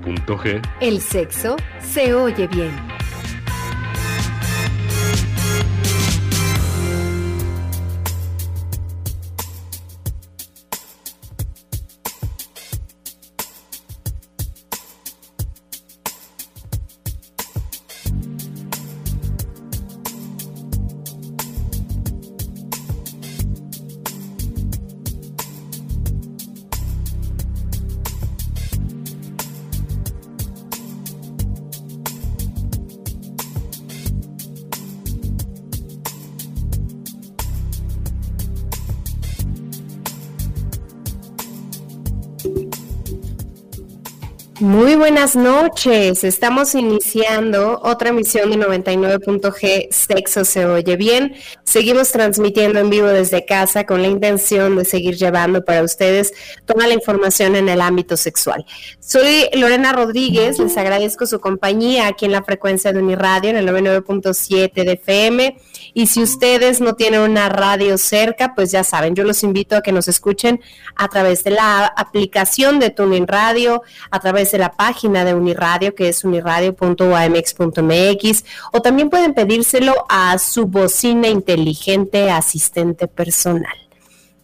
99.g, el sexo se oye bien. Noches. Estamos iniciando otra emisión de 99.g Sexo se oye bien. Seguimos transmitiendo en vivo desde casa con la intención de seguir llevando para ustedes toda la información en el ámbito sexual. Soy Lorena Rodríguez, les agradezco su compañía aquí en la frecuencia de Uniradio en el 99.7 de FM. Y si ustedes no tienen una radio cerca, pues ya saben, yo los invito a que nos escuchen a través de la aplicación de Tuning Radio, a través de la página de Uniradio, que es uniradio.amx.mx, o también pueden pedírselo a su bocina inteligente asistente personal.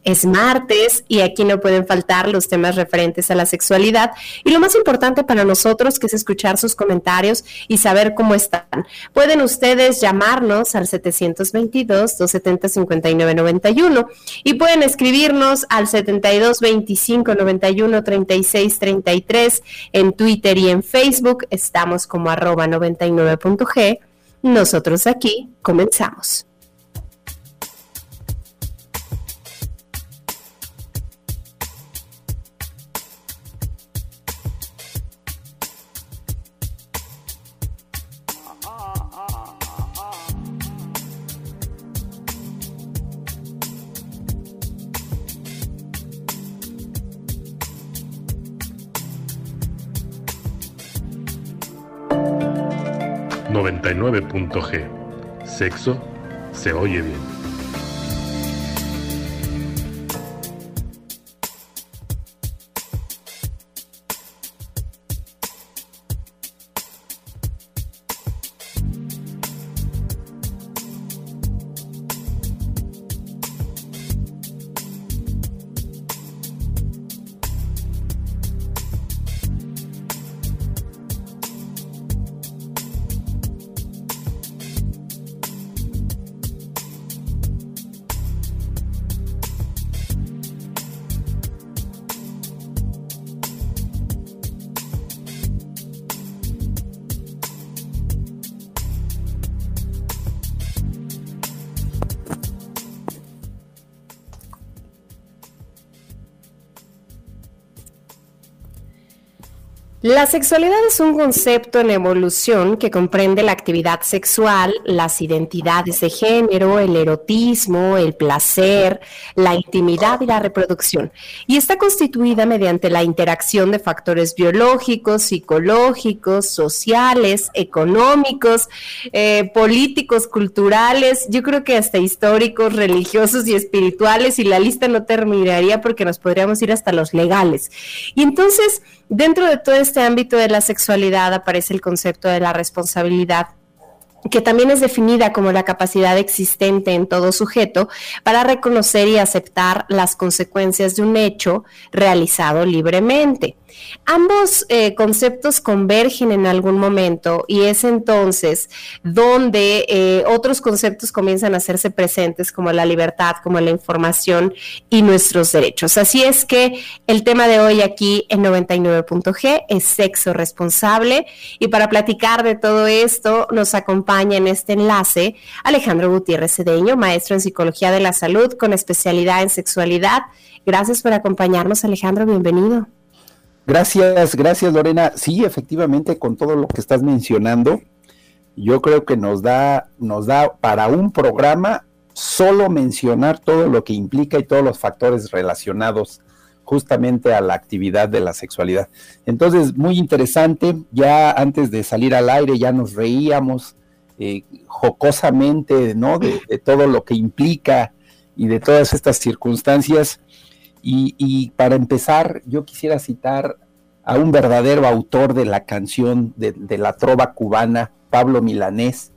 Es martes y aquí no pueden faltar los temas referentes a la sexualidad y lo más importante para nosotros que es escuchar sus comentarios y saber cómo están. Pueden ustedes llamarnos al 722-270-5991 y pueden escribirnos al 7225-913633 en Twitter y en Facebook. Estamos como arroba 99.g. Nosotros aquí comenzamos. 99.g. Sexo se oye bien. La sexualidad es un concepto en evolución que comprende la actividad sexual, las identidades de género, el erotismo, el placer, la intimidad y la reproducción. Y está constituida mediante la interacción de factores biológicos, psicológicos, sociales, económicos, eh, políticos, culturales, yo creo que hasta históricos, religiosos y espirituales, y la lista no terminaría porque nos podríamos ir hasta los legales. Y entonces, dentro de todo este ámbito, de la sexualidad aparece el concepto de la responsabilidad que también es definida como la capacidad existente en todo sujeto para reconocer y aceptar las consecuencias de un hecho realizado libremente. Ambos eh, conceptos convergen en algún momento y es entonces donde eh, otros conceptos comienzan a hacerse presentes como la libertad, como la información y nuestros derechos. Así es que el tema de hoy aquí en 99.g es sexo responsable y para platicar de todo esto nos acompaña en este enlace Alejandro Gutiérrez Cedeño, maestro en psicología de la salud con especialidad en sexualidad. Gracias por acompañarnos Alejandro, bienvenido. Gracias, gracias Lorena. Sí, efectivamente, con todo lo que estás mencionando, yo creo que nos da, nos da para un programa solo mencionar todo lo que implica y todos los factores relacionados justamente a la actividad de la sexualidad. Entonces, muy interesante, ya antes de salir al aire ya nos reíamos eh, jocosamente, ¿no? De, todo lo que implica y de todas estas circunstancias. Y, para empezar, yo quisiera citar a un verdadero autor de la canción de, de la trova cubana, Pablo Milanés,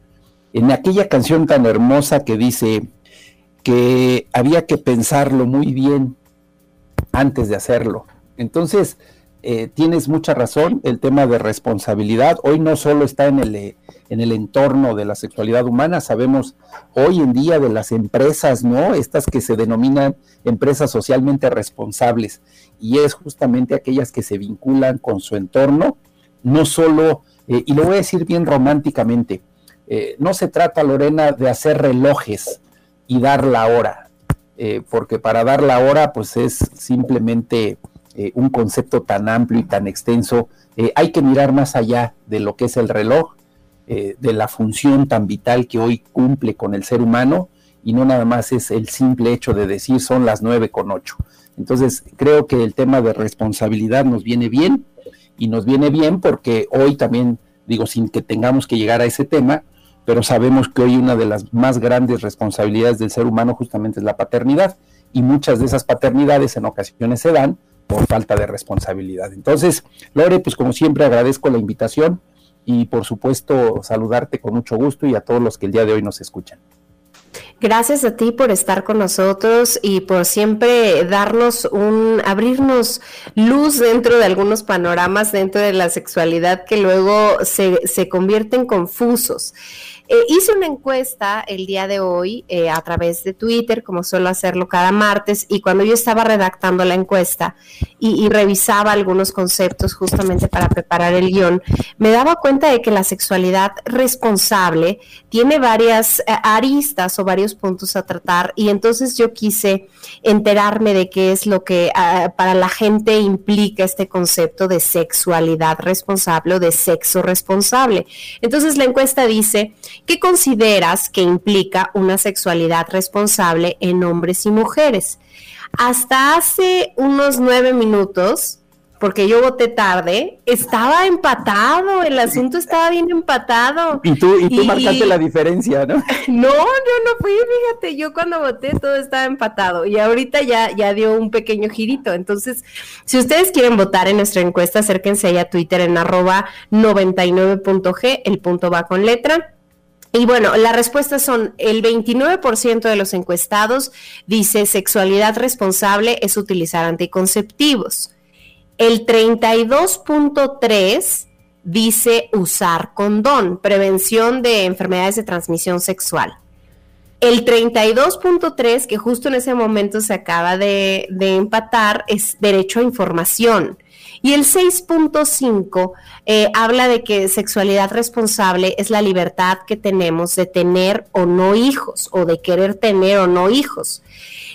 en aquella canción tan hermosa que dice que había que pensarlo muy bien antes de hacerlo. Entonces, eh, tienes mucha razón, el tema de responsabilidad hoy no solo está en el, eh, en el entorno de la sexualidad humana, sabemos hoy en día de las empresas, ¿no? Estas que se denominan empresas socialmente responsables y es justamente aquellas que se vinculan con su entorno, no solo, eh, y lo voy a decir bien románticamente, no se trata, Lorena, de hacer relojes y dar la hora, porque para dar la hora pues es simplemente eh, un concepto tan amplio y tan extenso, eh, hay que mirar más allá de lo que es el reloj, eh, de la función tan vital que hoy cumple con el ser humano y no nada más es el simple hecho de decir son las nueve con ocho. Entonces creo que el tema de responsabilidad nos viene bien y nos viene bien porque hoy también digo sin que tengamos que llegar a ese tema, pero sabemos que hoy una de las más grandes responsabilidades del ser humano justamente es la paternidad y muchas de esas paternidades en ocasiones se dan por falta de responsabilidad. Entonces, Lore, pues como siempre agradezco la invitación y por supuesto saludarte con mucho gusto y a todos los que el día de hoy nos escuchan. Gracias a ti por estar con nosotros y por siempre darnos un, abrirnos luz dentro de algunos panoramas dentro de la sexualidad que luego se, se convierten confusos. Eh, hice una encuesta el día de hoy eh, a través de Twitter, como suelo hacerlo cada martes, y cuando yo estaba redactando la encuesta y, revisaba algunos conceptos justamente para preparar el guion, me daba cuenta de que la sexualidad responsable tiene varias eh, aristas o varios puntos a tratar, y entonces yo quise enterarme de qué es lo que ah, para la gente implica este concepto de sexualidad responsable o de sexo responsable. Entonces la encuesta dice ¿Qué consideras que implica una sexualidad responsable en hombres y mujeres? Hasta hace unos nueve minutos, porque yo voté tarde, estaba empatado, el asunto estaba bien empatado. Y tú, y tú marcaste la diferencia, ¿no? No, yo no fui, fíjate, yo cuando voté todo estaba empatado y ahorita ya, ya dio un pequeño girito. Entonces, si ustedes quieren votar en nuestra encuesta, acérquense ahí a Twitter en arroba 99.g, el punto va con letra y bueno, las respuestas son el 29% de los encuestados dice sexualidad responsable es utilizar anticonceptivos. El 32.3 dice usar condón, prevención de enfermedades de transmisión sexual. El 32.3, que justo en ese momento se acaba de, de empatar, es derecho a información. Y el 6.5 eh, habla de que sexualidad responsable es la libertad que tenemos de tener o no hijos o de querer tener o no hijos.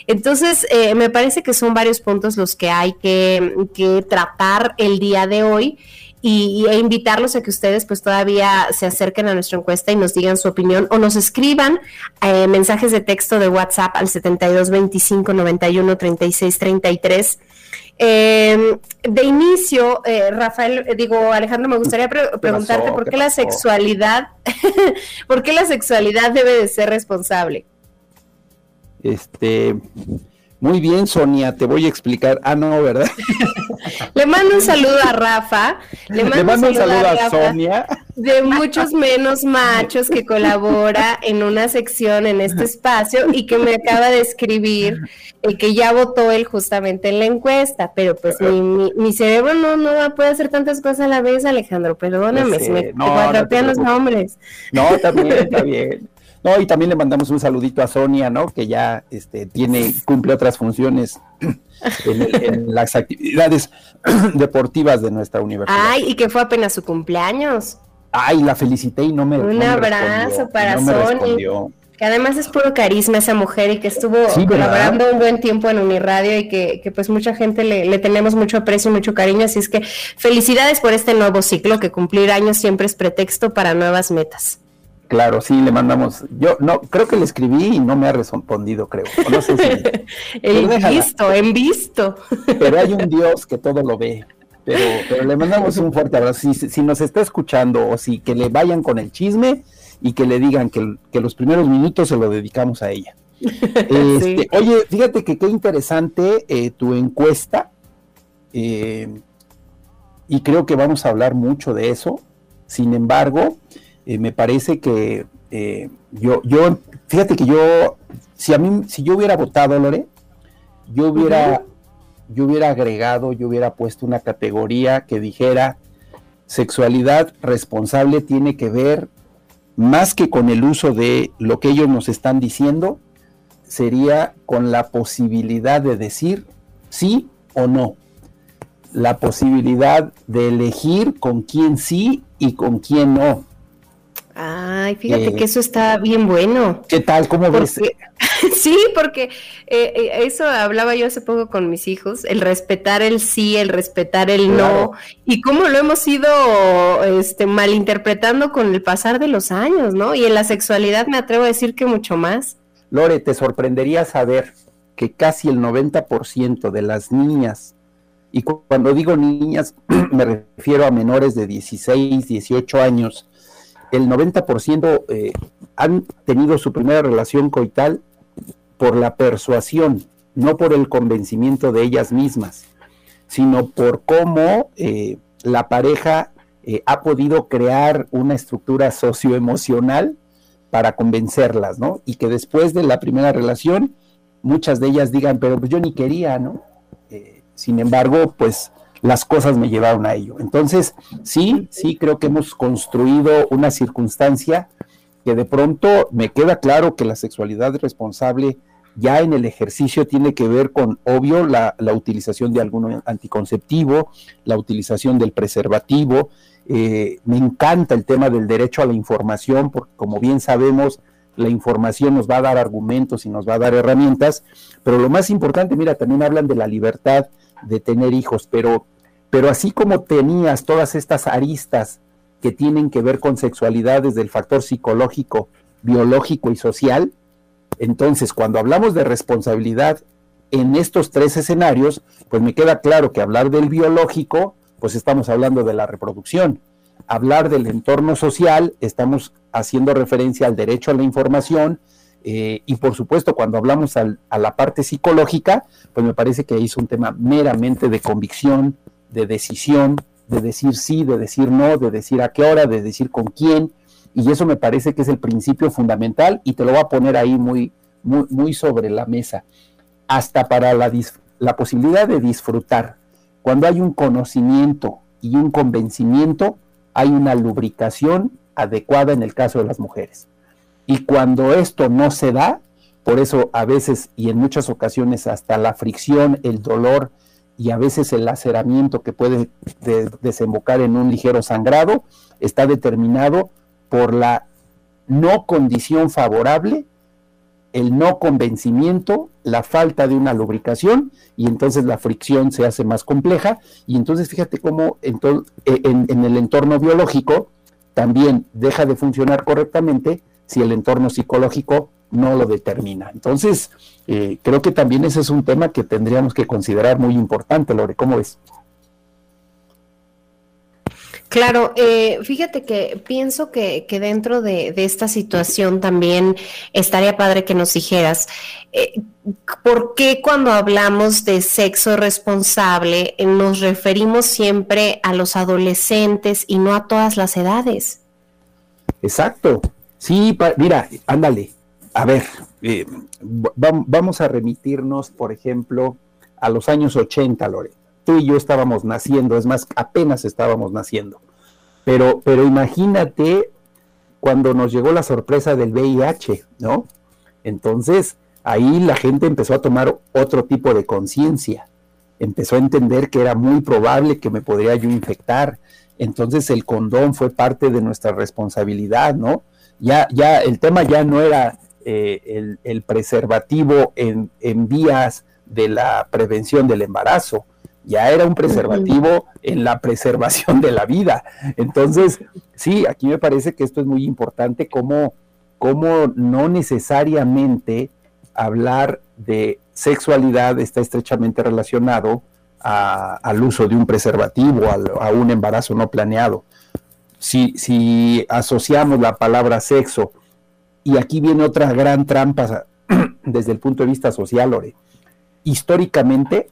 Entonces, eh, me parece que son varios puntos los que hay que, tratar el día de hoy y, e invitarlos a que ustedes pues todavía se acerquen a nuestra encuesta y nos digan su opinión o nos escriban eh, mensajes de texto de WhatsApp al 72 25 91 36 33 eh, de inicio, eh, Rafael, eh, digo, Alejandro, me gustaría preguntarte por qué, la sexualidad, por qué la sexualidad debe de ser responsable. Este, muy bien, Sonia, te voy a explicar. Ah, no, ¿verdad? Le mando un saludo a Rafa. Le mando, un saludo, a, Sonia. De muchos menos machos que colabora en una sección en este espacio y que me acaba de escribir el que ya votó él justamente en la encuesta. Pero pues mi, mi, cerebro no, no puede hacer tantas cosas a la vez, Alejandro. Perdóname, si me no, los nombres. No, también está bien. No, y también le mandamos un saludito a Sonia, ¿no? Que ya este, tiene, cumple otras funciones en, las actividades deportivas de nuestra universidad. Ay, y que fue apenas su cumpleaños. Ay, la felicité y no me Un abrazo para Sonia. Que además es puro carisma esa mujer y que estuvo colaborando un buen tiempo en Uniradio y que, que pues mucha gente le, le, tenemos mucho aprecio y mucho cariño. Así es que felicidades por este nuevo ciclo, que cumplir años siempre es pretexto para nuevas metas. Claro, sí, le mandamos. Yo no, creo que le escribí y no me ha respondido, creo. No sé si, en visto, en visto. Pero hay un Dios que todo lo ve. Pero, pero le mandamos un fuerte abrazo. Si, si nos está escuchando o si que le vayan con el chisme y que le digan que, que los primeros minutos se lo dedicamos a ella. Este, oye, fíjate que qué interesante eh, tu encuesta. Eh, y creo que vamos a hablar mucho de eso. Sin embargo, eh, me parece que eh, yo, yo, fíjate que yo, si a mí, si yo hubiera votado, Lore, yo hubiera, yo hubiera agregado, yo hubiera puesto una categoría que dijera sexualidad responsable tiene que ver más que con el uso de lo que ellos nos están diciendo, sería con la posibilidad de decir sí o no. La posibilidad de elegir con quién sí y con quién no Ay, fíjate que eso está bien bueno. ¿Qué tal? ¿Cómo ves? sí, porque eh, eh, eso hablaba yo hace poco con mis hijos, el respetar el sí, el respetar el no, y cómo lo hemos ido este, malinterpretando con el pasar de los años, ¿no? Y en la sexualidad me atrevo a decir que mucho más. Lore, te sorprendería saber que casi el 90% de las niñas, y cuando digo niñas me refiero a menores de 16, 18 años, el 90% eh, han tenido su primera relación coital por la persuasión, no por el convencimiento de ellas mismas, sino por cómo eh, la pareja eh, ha podido crear una estructura socioemocional para convencerlas, ¿no? Y que después de la primera relación, muchas de ellas digan, pero pues yo ni quería, ¿no? sin embargo, pues las cosas me llevaron a ello. Entonces, sí, sí creo que hemos construido una circunstancia que de pronto me queda claro que la sexualidad responsable ya en el ejercicio tiene que ver con, obvio, la, utilización de algún anticonceptivo, la utilización del preservativo. Eh, me encanta el tema del derecho a la información, porque como bien sabemos, la información nos va a dar argumentos y nos va a dar herramientas, pero lo más importante, mira, también hablan de la libertad de tener hijos, pero pero así como tenías todas estas aristas que tienen que ver con sexualidad desde el factor psicológico, biológico y social, entonces cuando hablamos de responsabilidad en estos tres escenarios, pues me queda claro que hablar del biológico, pues estamos hablando de la reproducción. Hablar del entorno social, estamos haciendo referencia al derecho a la información, eh, y por supuesto, cuando hablamos a la parte psicológica, pues me parece que ahí es un tema meramente de convicción, de decisión, de decir sí, de decir no, de decir a qué hora, de decir con quién, y eso me parece que es el principio fundamental y te lo voy a poner ahí muy, muy, muy sobre la mesa, hasta para la, la posibilidad de disfrutar. Cuando hay un conocimiento y un convencimiento, hay una lubricación adecuada en el caso de las mujeres. Y cuando esto no se da, por eso a veces y en muchas ocasiones hasta la fricción, el dolor, y a veces el laceramiento que puede desembocar en un ligero sangrado está determinado por la no condición favorable, el no convencimiento, la falta de una lubricación y entonces la fricción se hace más compleja. Y entonces fíjate cómo en, en el entorno biológico también deja de funcionar correctamente si el entorno psicológico no lo determina. Entonces, eh, creo que también ese es un tema que tendríamos que considerar muy importante, Lore, ¿cómo ves? Claro, eh, fíjate que pienso que, dentro de, esta situación también estaría padre que nos dijeras, eh, ¿por qué cuando hablamos de sexo responsable nos referimos siempre a los adolescentes y no a todas las edades? Exacto. Sí, mira, ándale, a ver, eh, vamos a remitirnos, por ejemplo, a los años 80, Lore. Tú y yo estábamos naciendo, es más, apenas estábamos naciendo. Pero, pero imagínate cuando nos llegó la sorpresa del VIH, ¿no? Entonces, ahí la gente empezó a tomar otro tipo de conciencia. Empezó a entender que era muy probable que me podría yo infectar. Entonces el condón fue parte de nuestra responsabilidad, ¿no? Ya, ya el tema ya no era eh, el, preservativo en, vías de la prevención del embarazo, ya era un preservativo en la preservación de la vida. Entonces, sí, aquí me parece que esto es muy importante, como, como no necesariamente hablar de sexualidad está estrechamente relacionado al uso de un preservativo, a un embarazo no planeado. Si, si asociamos la palabra sexo y aquí viene otra gran trampa desde el punto de vista social, Lore. Históricamente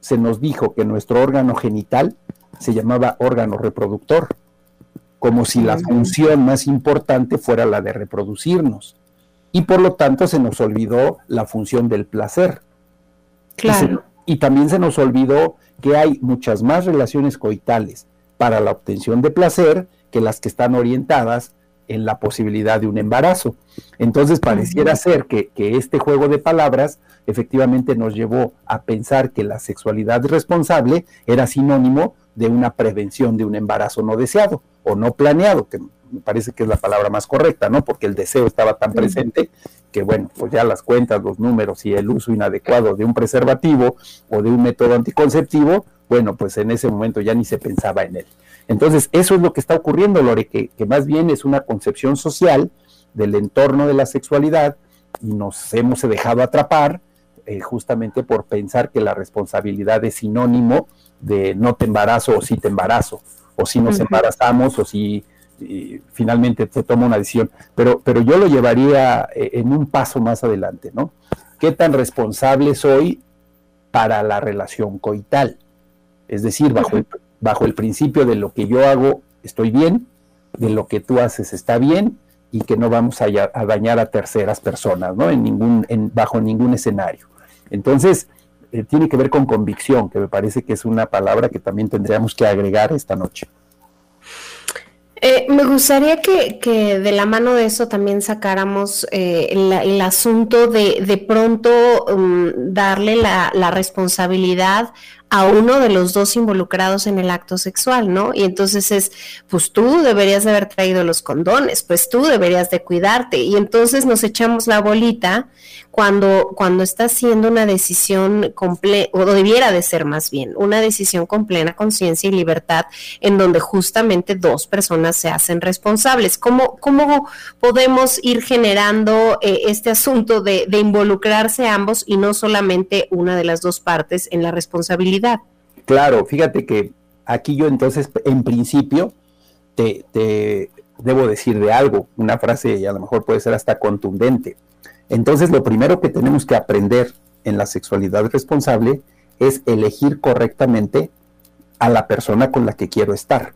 se nos dijo que nuestro órgano genital se llamaba órgano reproductor, como si la función más importante fuera la de reproducirnos. Y por lo tanto se nos olvidó la función del placer. Claro. Y, y también se nos olvidó que hay muchas más relaciones coitales para la obtención de placer que las que están orientadas en la posibilidad de un embarazo. Entonces pareciera ser que, este juego de palabras efectivamente nos llevó a pensar que la sexualidad responsable era sinónimo de una prevención de un embarazo no deseado o no planeado, que me parece que es la palabra más correcta, ¿no? Porque el deseo estaba tan presente que, bueno, pues ya las cuentas, los números y el uso inadecuado de un preservativo o de un método anticonceptivo, bueno, pues en ese momento ya ni se pensaba en él. Entonces, eso es lo que está ocurriendo, Lore, que, más bien es una concepción social del entorno de la sexualidad y nos hemos dejado atrapar eh, justamente por pensar que la responsabilidad es sinónimo de no te embarazo o sí te embarazo, o si nos embarazamos o si finalmente se toma una decisión. Pero, pero yo lo llevaría eh, en un paso más adelante, ¿no? ¿Qué tan responsable soy para la relación coital? Es decir, bajo el, bajo el principio de lo que yo hago estoy bien, de lo que tú haces está bien y que no vamos a, dañar a terceras personas, ¿no? En ningún, en, bajo ningún escenario. Entonces, eh, tiene que ver con convicción, que me parece que es una palabra que también tendríamos que agregar esta noche. Eh, me gustaría que, de la mano de eso también sacáramos eh, el, asunto de pronto um, darle la, responsabilidad a uno de los dos involucrados en el acto sexual, ¿no? Y entonces es, pues tú deberías de haber traído los condones, pues tú deberías de cuidarte. Y entonces nos echamos la bolita cuando, cuando está haciendo una decisión completa, o debiera de ser más bien, una decisión con plena conciencia y libertad, en donde justamente dos personas se hacen responsables. ¿Cómo, cómo podemos ir generando eh, este asunto de, de involucrarse ambos y no solamente una de las dos partes en la responsabilidad? Claro, fíjate que aquí yo entonces, en principio, te, debo decir de algo, una frase y a lo mejor puede ser hasta contundente. Entonces, lo primero que tenemos que aprender en la sexualidad responsable es elegir correctamente a la persona con la que quiero estar.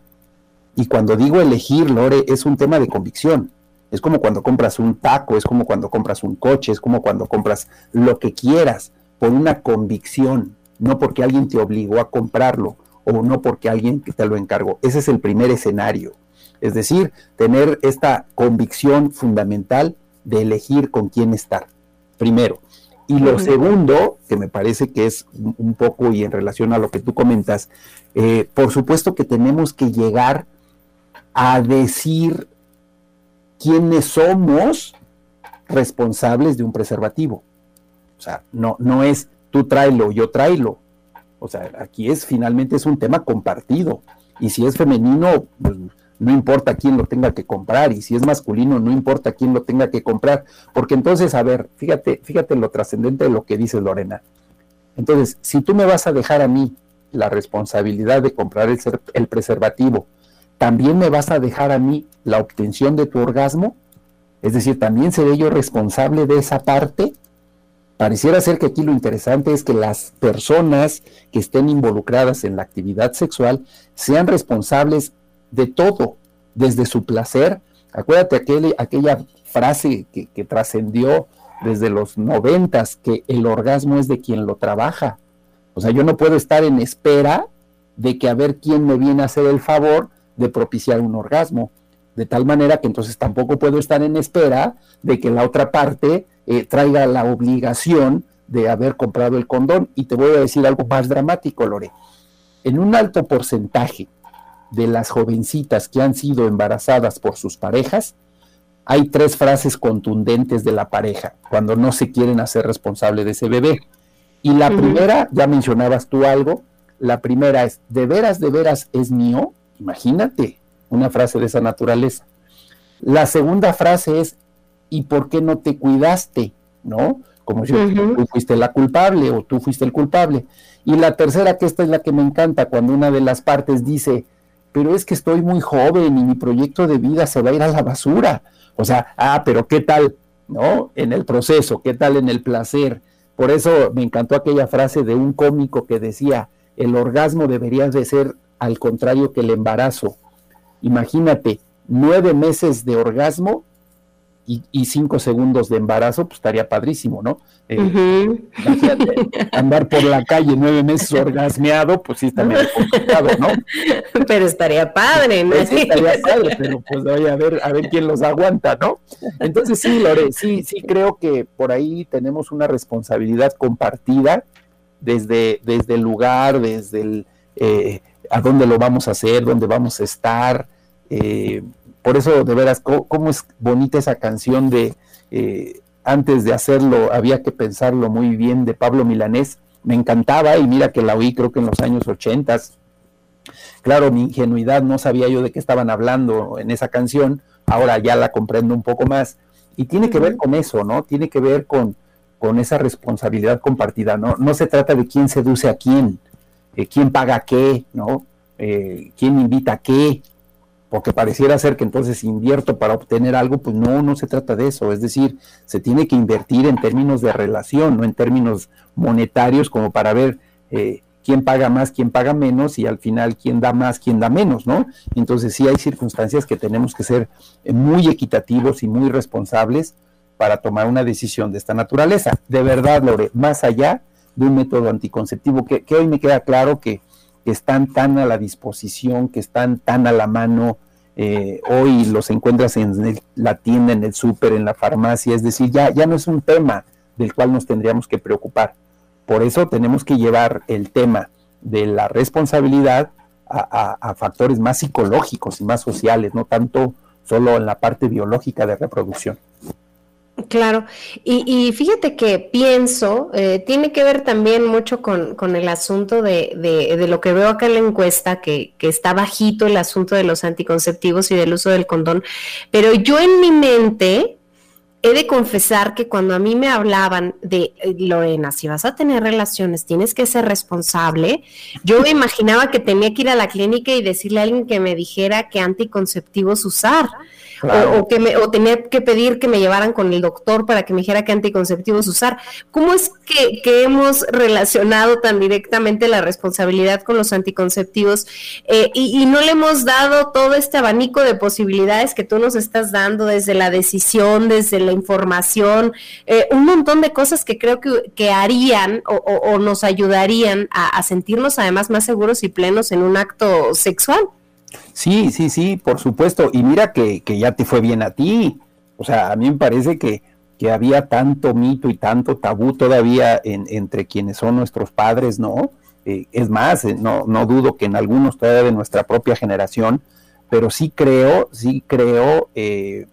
Y cuando digo elegir, Lore, es un tema de convicción. Es como cuando compras un taco, es como cuando compras un coche, es como cuando compras lo que quieras por una convicción no porque alguien te obligó a comprarlo o no porque alguien te lo encargó. Ese es el primer escenario. Es decir, tener esta convicción fundamental de elegir con quién estar, primero. Y lo segundo, que me parece que es un poco y en relación a lo que tú comentas, eh, por supuesto que tenemos que llegar a decir quiénes somos responsables de un preservativo. O sea, no, no es tú tráelo, yo tráelo. O sea, aquí es finalmente es un tema compartido. Y si es femenino, pues, no importa quién lo tenga que comprar. Y si es masculino, no importa quién lo tenga que comprar. Porque entonces, a ver, fíjate, fíjate lo trascendente de lo que dice Lorena. Entonces, si tú me vas a dejar a mí la responsabilidad de comprar el, el preservativo, también me vas a dejar a mí la obtención de tu orgasmo. Es decir, también seré yo responsable de esa parte. Pareciera ser que aquí lo interesante es que las personas que estén involucradas en la actividad sexual sean responsables de todo, desde su placer. Acuérdate aquella frase que, que trascendió desde los noventas, que el orgasmo es de quien lo trabaja. O sea, yo no puedo estar en espera de que a ver quién me viene a hacer el favor de propiciar un orgasmo. De tal manera que entonces tampoco puedo estar en espera de que la otra parte eh, traiga la obligación de haber comprado el condón. Y te voy a decir algo más dramático, Lore. En un alto porcentaje de las jovencitas que han sido embarazadas por sus parejas, hay tres frases contundentes de la pareja cuando no se quieren hacer responsable de ese bebé. Y la primera, ya mencionabas tú algo, la primera es, ¿de veras, de veras es mío? Imagínate una frase de esa naturaleza. La segunda frase es, ¿y por qué no te cuidaste? ¿No? Como si tú fuiste la culpable o tú fuiste el culpable. Y la tercera, que esta es la que me encanta, cuando una de las partes dice, pero es que estoy muy joven y mi proyecto de vida se va a ir a la basura. O sea, ah, pero ¿qué tal? ¿No? En el proceso, ¿qué tal en el placer? Por eso me encantó aquella frase de un cómico que decía, el orgasmo debería de ser al contrario que el embarazo. Imagínate, nueve meses de orgasmo y, cinco segundos de embarazo, pues estaría padrísimo, ¿no? Eh, andar por la calle nueve meses orgasmeado, pues sí está medio complicado, ¿no? Pero estaría padre, ¿no? Pues sí, estaría padre, pero pues voy a ver, a ver quién los aguanta, ¿no? Entonces sí, Lore, sí, sí creo que por ahí tenemos una responsabilidad compartida desde, desde el lugar, desde el eh, a dónde lo vamos a hacer, dónde vamos a estar, eh, por eso, de veras, cómo, es bonita esa canción de eh, antes de hacerlo había que pensarlo muy bien de Pablo Milanés. Me encantaba y mira que la oí creo que en los años ochentas. Claro, mi ingenuidad, no sabía yo de qué estaban hablando en esa canción, ahora ya la comprendo un poco más. Y tiene que ver con eso, ¿no? Tiene que ver con, con esa responsabilidad compartida, ¿no? No se trata de quién seduce a quién, eh, quién paga qué, ¿no? Eh, quién invita a qué, porque pareciera ser que entonces invierto para obtener algo, pues no, no se trata de eso, es decir, se tiene que invertir en términos de relación, no en términos monetarios como para ver eh, quién paga más, quién paga menos y al final quién da más, quién da menos, ¿no? Entonces sí hay circunstancias que tenemos que ser eh, muy equitativos y muy responsables para tomar una decisión de esta naturaleza. De verdad, Lore, más allá de un método anticonceptivo, que, que hoy me queda claro que que están tan a la disposición, que están tan a la mano. Eh, hoy los encuentras en la tienda, en el súper, en la farmacia, es decir, ya, ya no es un tema del cual nos tendríamos que preocupar. Por eso tenemos que llevar el tema de la responsabilidad a factores más psicológicos y más sociales, no tanto solo en la parte biológica de reproducción. Claro, y, fíjate que pienso, eh, tiene que ver también mucho con, el asunto de, de, lo que veo acá en la encuesta, que, que, está bajito el asunto de los anticonceptivos y del uso del condón, pero yo en mi mente he de confesar que cuando a mí me hablaban de, eh, Lorena, si vas a tener relaciones, tienes que ser responsable, yo me imaginaba que tenía que ir a la clínica y decirle a alguien que me dijera qué anticonceptivos usar. O, que me, o tenía que pedir que me llevaran con el doctor para que me dijera qué anticonceptivos usar. ¿Cómo es que, hemos relacionado tan directamente la responsabilidad con los anticonceptivos eh, y, no le hemos dado todo este abanico de posibilidades que tú nos estás dando desde la decisión, desde la información, eh, un montón de cosas que creo que, harían o, nos ayudarían a sentirnos además más seguros y plenos en un acto sexual? Sí, sí, sí, por supuesto. Y mira que, ya te fue bien a ti. O sea, a mí me parece que, que había tanto mito y tanto tabú todavía entre quienes son nuestros padres, ¿no? Eh, es más, eh, no, no dudo que en algunos todavía de nuestra propia generación, pero sí creo, sí creo eh,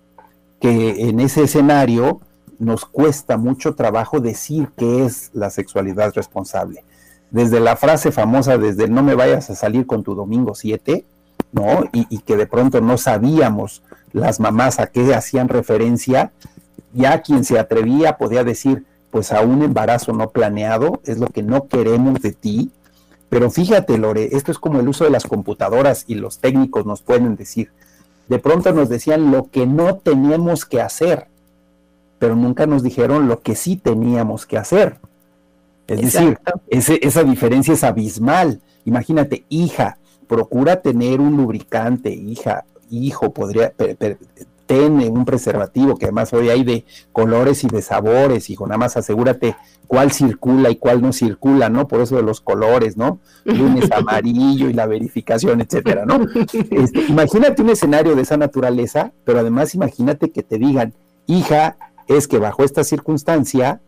que en ese escenario nos cuesta mucho trabajo decir qué es la sexualidad responsable. Desde la frase famosa, desde no me vayas a salir con tu domingo 7, ¿no? Y, que de pronto no sabíamos las mamás a qué hacían referencia, ya quien se atrevía podía decir, pues a un embarazo no planeado es lo que no queremos de ti. Pero fíjate, Lore, esto es como el uso de las computadoras y los técnicos nos pueden decir. De pronto nos decían lo que no teníamos que hacer, pero nunca nos dijeron lo que sí teníamos que hacer. Es decir, esa diferencia es abismal. Imagínate, hija, procura tener un lubricante, hija, hijo, podría, tener un preservativo, que además hoy hay de colores y de sabores, hijo, nada más asegúrate cuál circula y cuál no circula, ¿no? Por eso de los colores, ¿no? Lunes amarillo y la verificación, etcétera, ¿no? Este, imagínate un escenario de esa naturaleza, pero además imagínate que te digan, hija, es que bajo esta circunstancia,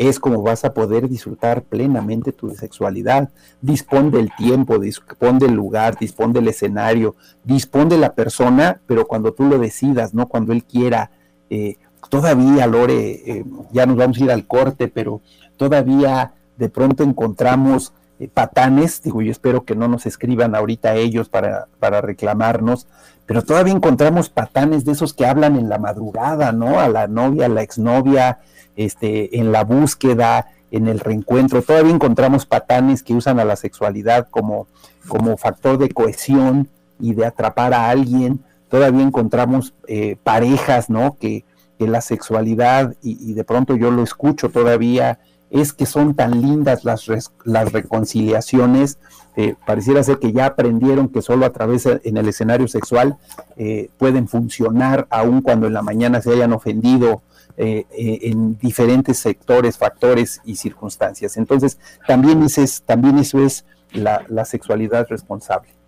es como vas a poder disfrutar plenamente tu sexualidad. Dispón del tiempo, dispón del lugar, dispón del escenario, dispón de la persona, pero cuando tú lo decidas, no cuando él quiera. Eh, todavía, Lore, eh, ya nos vamos a ir al corte, pero todavía de pronto encontramos eh, patanes, digo, yo espero que no nos escriban ahorita ellos para, para reclamarnos, pero todavía encontramos patanes de esos que hablan en la madrugada, ¿no? A la novia, a la exnovia, este, en la búsqueda, en el reencuentro, todavía encontramos patanes que usan a la sexualidad como, como factor de cohesión y de atrapar a alguien, todavía encontramos eh, parejas, ¿no? Que, que la sexualidad, y, de pronto yo lo escucho todavía, es que son tan lindas las, las reconciliaciones, eh, pareciera ser que ya aprendieron que solo a través en el escenario sexual eh, pueden funcionar, aun cuando en la mañana se hayan ofendido eh, en diferentes sectores, factores y circunstancias. Entonces, también, es, también eso es la sexualidad responsable.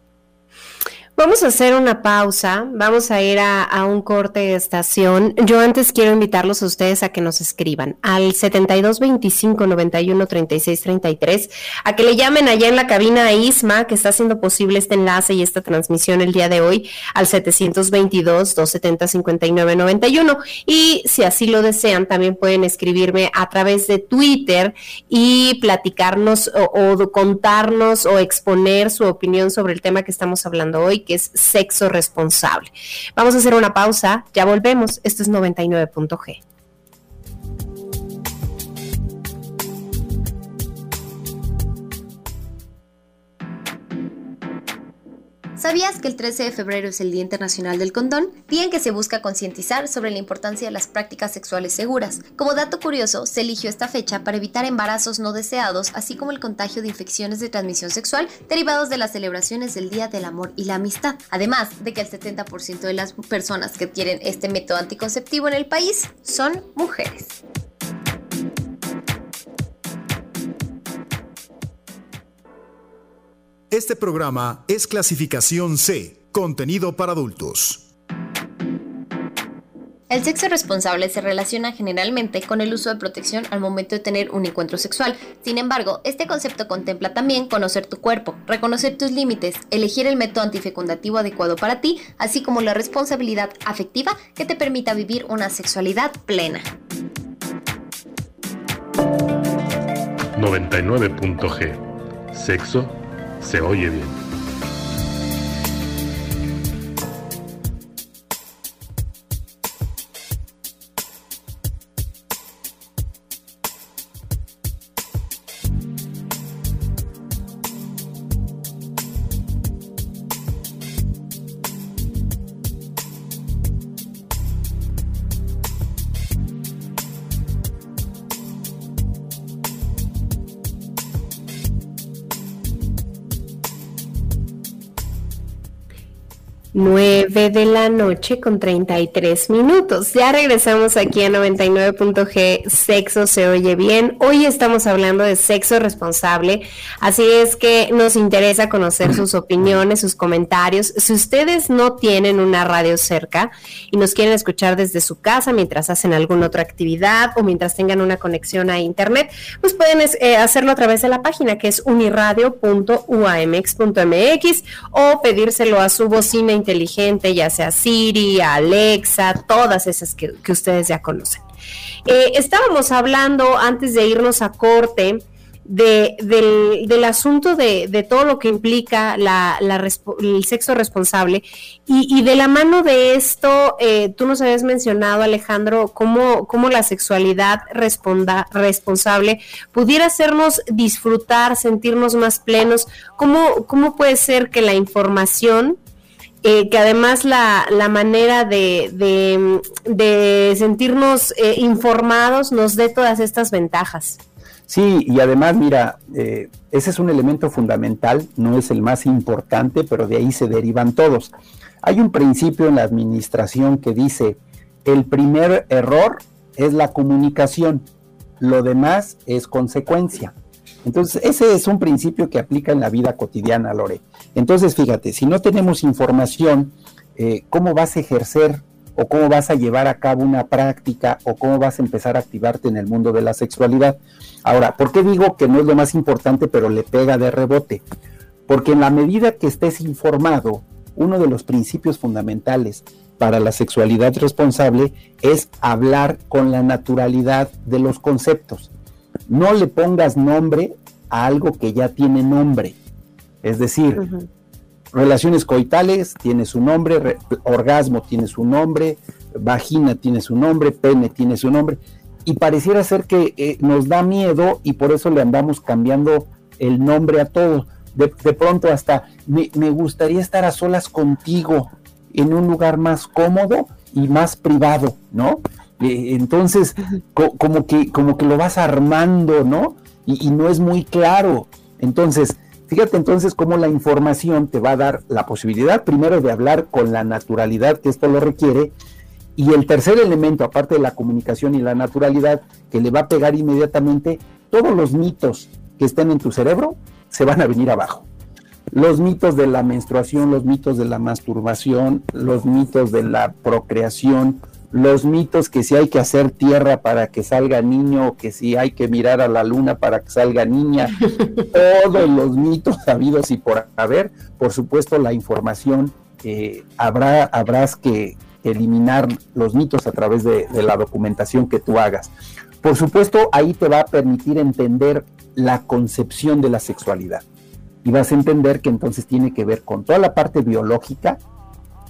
Vamos a hacer una pausa, vamos a ir a, un corte de estación. Yo antes quiero invitarlos a ustedes a que nos escriban al 72 25 91 36 33, a que le llamen allá en la cabina a Isma, que está haciendo posible este enlace y esta transmisión el día de hoy, al 722 270 59 91. Y si así lo desean, también pueden escribirme a través de Twitter y platicarnos o contarnos o exponer su opinión sobre el tema que estamos hablando hoy que es sexo responsable. Vamos a hacer una pausa, ya volvemos. Esto es 99.g. ¿Sabías que el 13 de febrero es el Día Internacional del Condón? Día en que se busca concientizar sobre la importancia de las prácticas sexuales seguras. Como dato curioso, se eligió esta fecha para evitar embarazos no deseados, así como el contagio de infecciones de transmisión sexual derivados de las celebraciones del Día del Amor y la Amistad. Además de que el 70% de las personas que adquieren este método anticonceptivo en el país son mujeres. Este programa es clasificación C, contenido para adultos. El sexo responsable se relaciona generalmente con el uso de protección al momento de tener un encuentro sexual. Sin embargo, este concepto contempla también conocer tu cuerpo, reconocer tus límites, elegir el método antifecundativo adecuado para ti, así como la responsabilidad afectiva que te permita vivir una sexualidad plena. 99.g Sexo se oye bien. De la noche con 33 minutos. Ya regresamos aquí a 99.g, sexo se oye bien. Hoy estamos hablando de sexo responsable, así es que nos interesa conocer sus opiniones, sus comentarios. Si ustedes no tienen una radio cerca y nos quieren escuchar desde su casa mientras hacen alguna otra actividad o mientras tengan una conexión a internet, pues pueden eh, hacerlo a través de la página que es uniradio.uamx.mx o pedírselo a su bocina inteligente ya sea Siri, Alexa, todas esas que, ustedes ya conocen. Eh, estábamos hablando antes de irnos a corte del, asunto de, todo lo que implica el sexo responsable y, de la mano de esto, eh, tú nos habías mencionado, Alejandro, cómo, la sexualidad responsable pudiera hacernos disfrutar, sentirnos más plenos, cómo puede ser que la información eh, que además la, la manera de, de, sentirnos eh, informados nos dé todas estas ventajas. Sí, y además, mira, eh, ese es un elemento fundamental, no es el más importante, pero de ahí se derivan todos. Hay un principio en la administración que dice, el primer error es la comunicación, lo demás es consecuencia. Entonces, ese es un principio que aplica en la vida cotidiana, Lore. Entonces, fíjate, si no tenemos información, eh, ¿cómo vas a ejercer o cómo vas a llevar a cabo una práctica o cómo vas a empezar a activarte en el mundo de la sexualidad. Ahora, ¿por qué digo que no es lo más importante pero le pega de rebote? Porque en la medida que estés informado, uno de los principios fundamentales para la sexualidad responsable es hablar con la naturalidad de los conceptos. No le pongas nombre a algo que ya tiene nombre. Es decir, relaciones coitales tiene su nombre, orgasmo tiene su nombre, vagina tiene su nombre, pene tiene su nombre. Y pareciera ser que eh, nos da miedo y por eso le andamos cambiando el nombre a todo. De, pronto hasta me, gustaría estar a solas contigo en un lugar más cómodo y más privado, ¿no? Eh, entonces, como, que, como que lo vas armando, ¿no? y, no es muy claro. Entonces, fíjate entonces cómo la información te va a dar la posibilidad primero de hablar con la naturalidad que esto lo requiere. Y el tercer elemento, aparte de la comunicación y la naturalidad, que le va a pegar inmediatamente, todos los mitos que estén en tu cerebro se van a venir abajo. Los mitos de la menstruación, los mitos de la masturbación, los mitos de la procreación, los mitos que si hay que hacer tierra para que salga niño, que si hay que mirar a la luna para que salga niña, todos los mitos habidos y por haber, por supuesto la información, eh, habrá, habrás que eliminar los mitos a través de, de la documentación que tú hagas. Por supuesto, ahí te va a permitir entender la concepción de la sexualidad. Y vas a entender que entonces tiene que ver con toda la parte biológica,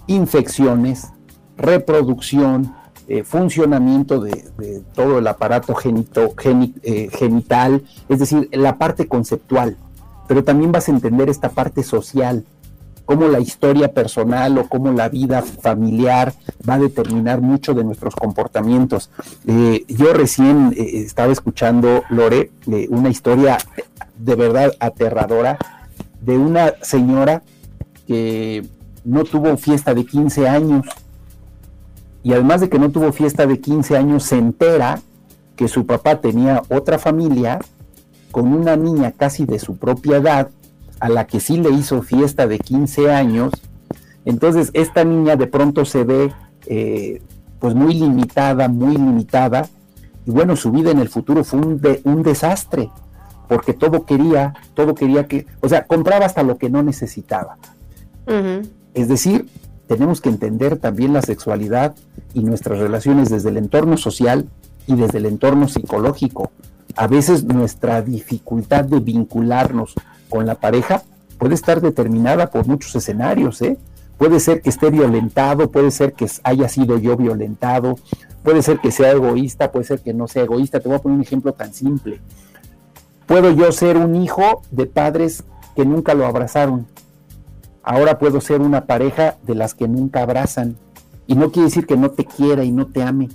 infecciones, reproducción, eh, funcionamiento de, todo el aparato eh, genital, es decir, la parte conceptual, pero también vas a entender esta parte social, cómo la historia personal o cómo la vida familiar va a determinar mucho de nuestros comportamientos. Eh, yo recién estaba escuchando, Lore, una historia de verdad aterradora de una señora que no tuvo fiesta de 15 años y además de que no tuvo fiesta de 15 años, se entera que su papá tenía otra familia con una niña casi de su propia edad, a la que sí le hizo fiesta de 15 años. Entonces esta niña de pronto se ve eh, pues muy limitada, muy limitada. Y bueno, su vida en el futuro fue un, un desastre, porque todo quería, todo quería que, o sea, compraba hasta lo que no necesitaba. Es decir, tenemos que entender también la sexualidad y nuestras relaciones desde el entorno social y desde el entorno psicológico. A veces nuestra dificultad de vincularnos con la pareja puede estar determinada por muchos escenarios, ¿eh? Puede ser que esté violentado, puede ser que haya sido yo violentado, puede ser que sea egoísta, puede ser que no sea egoísta. Te voy a poner un ejemplo tan simple. Puedo yo ser un hijo de padres que nunca lo abrazaron, Ahora puedo ser una pareja de las que nunca abrazan. Y no quiere decir que no te quiera y no te ame.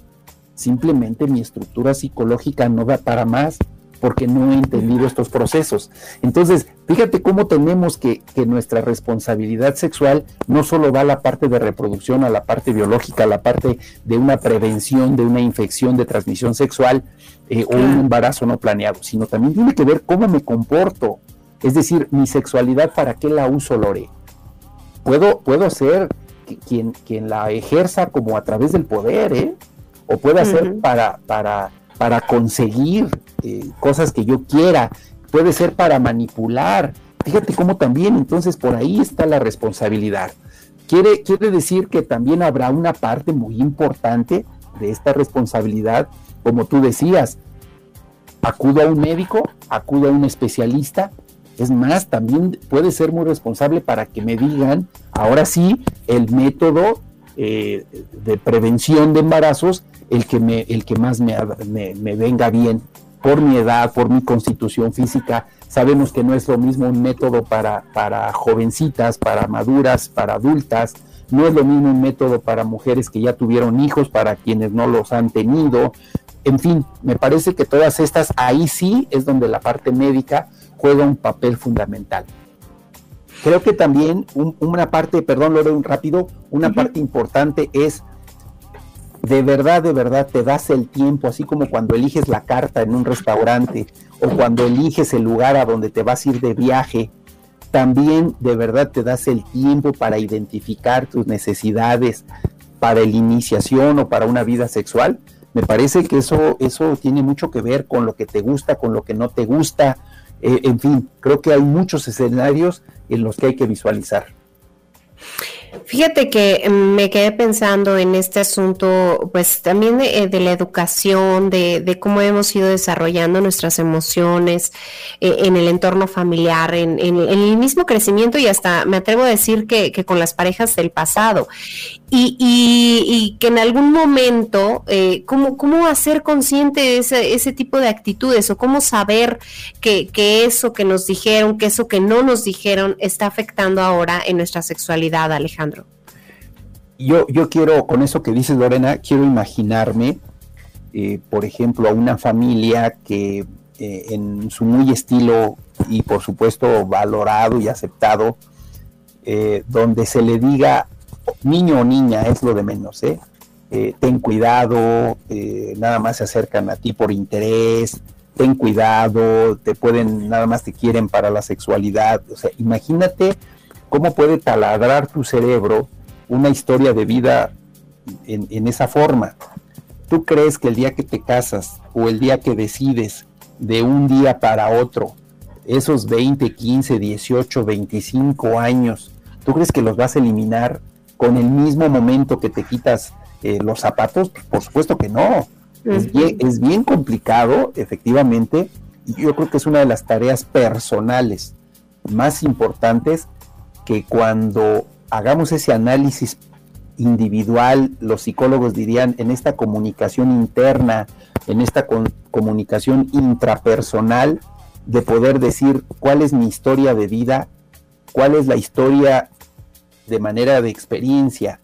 Simplemente mi estructura psicológica no da para más porque no he entendido estos procesos. Entonces, fíjate cómo tenemos que, que nuestra responsabilidad sexual no solo va a la parte de reproducción, a la parte biológica, a la parte de una prevención de una infección de transmisión sexual eh, o un embarazo no planeado, sino también tiene que ver cómo me comporto. Es decir, mi sexualidad, ¿para qué la uso, Lore? Puedo, puedo ser quien, quien la ejerza como a través del poder, ¿eh? O puede ser para, para, para conseguir eh, cosas que yo quiera, puede ser para manipular. Fíjate cómo también entonces por ahí está la responsabilidad. Quiere, quiere decir que también habrá una parte muy importante de esta responsabilidad, como tú decías, acudo a un médico, acudo a un especialista, es más, también puede ser muy responsable para que me digan, ahora sí, el método eh, de prevención de embarazos, el que, me, el que más me, me, venga bien por mi edad, por mi constitución física. Sabemos que no es lo mismo un método para, para jovencitas, para maduras, para adultas. No es lo mismo un método para mujeres que ya tuvieron hijos, para quienes no los han tenido. En fin, me parece que todas estas, ahí sí es donde la parte médica juega un papel fundamental. Creo que también una parte, perdón, lo un rápido, una parte importante es de verdad, de verdad te das el tiempo, así como cuando eliges la carta en un restaurante o cuando eliges el lugar a donde te vas a ir de viaje, también de verdad te das el tiempo para identificar tus necesidades, para la iniciación o para una vida sexual, me parece que eso, eso tiene mucho que ver con lo que te gusta, con lo que no te gusta. Eh, en fin, creo que hay muchos escenarios en los que hay que visualizar. Fíjate que me quedé pensando en este asunto, pues también de, eh, la educación, de, cómo hemos ido desarrollando nuestras emociones eh, en el entorno familiar, en, el mismo crecimiento y hasta me atrevo a decir que, con las parejas del pasado. Y, que en algún momento, eh, ¿cómo, ¿cómo hacer consciente ese, ese tipo de actitudes o cómo saber que, que eso que nos dijeron, que eso que no nos dijeron está afectando ahora en nuestra sexualidad, Alejandro? yo, yo quiero, con eso que dices Lorena, quiero imaginarme, eh, por ejemplo, a una familia que eh, en su muy estilo y por supuesto valorado y aceptado, eh, donde se le diga niño o niña es lo de menos, ten cuidado, nada más se acercan a ti por interés, ten cuidado, te pueden, nada más te quieren para la sexualidad, o sea, imagínate cómo puede taladrar tu cerebro una historia de vida en, esa forma. ¿Tú crees que el día que te casas o el día que decides de un día para otro, esos 20, 15, 18, 25 años, ¿tú crees que los vas a eliminar con el mismo momento que te quitas eh, los zapatos? Pues, por supuesto que no. es, bien, es bien complicado, efectivamente, y yo creo que es una de las tareas personales más importantes que cuando hagamos ese análisis individual, los psicólogos dirían, en esta comunicación interna, en esta comunicación intrapersonal, de poder decir cuál es mi historia de vida, cuál es la historia de manera de experiencia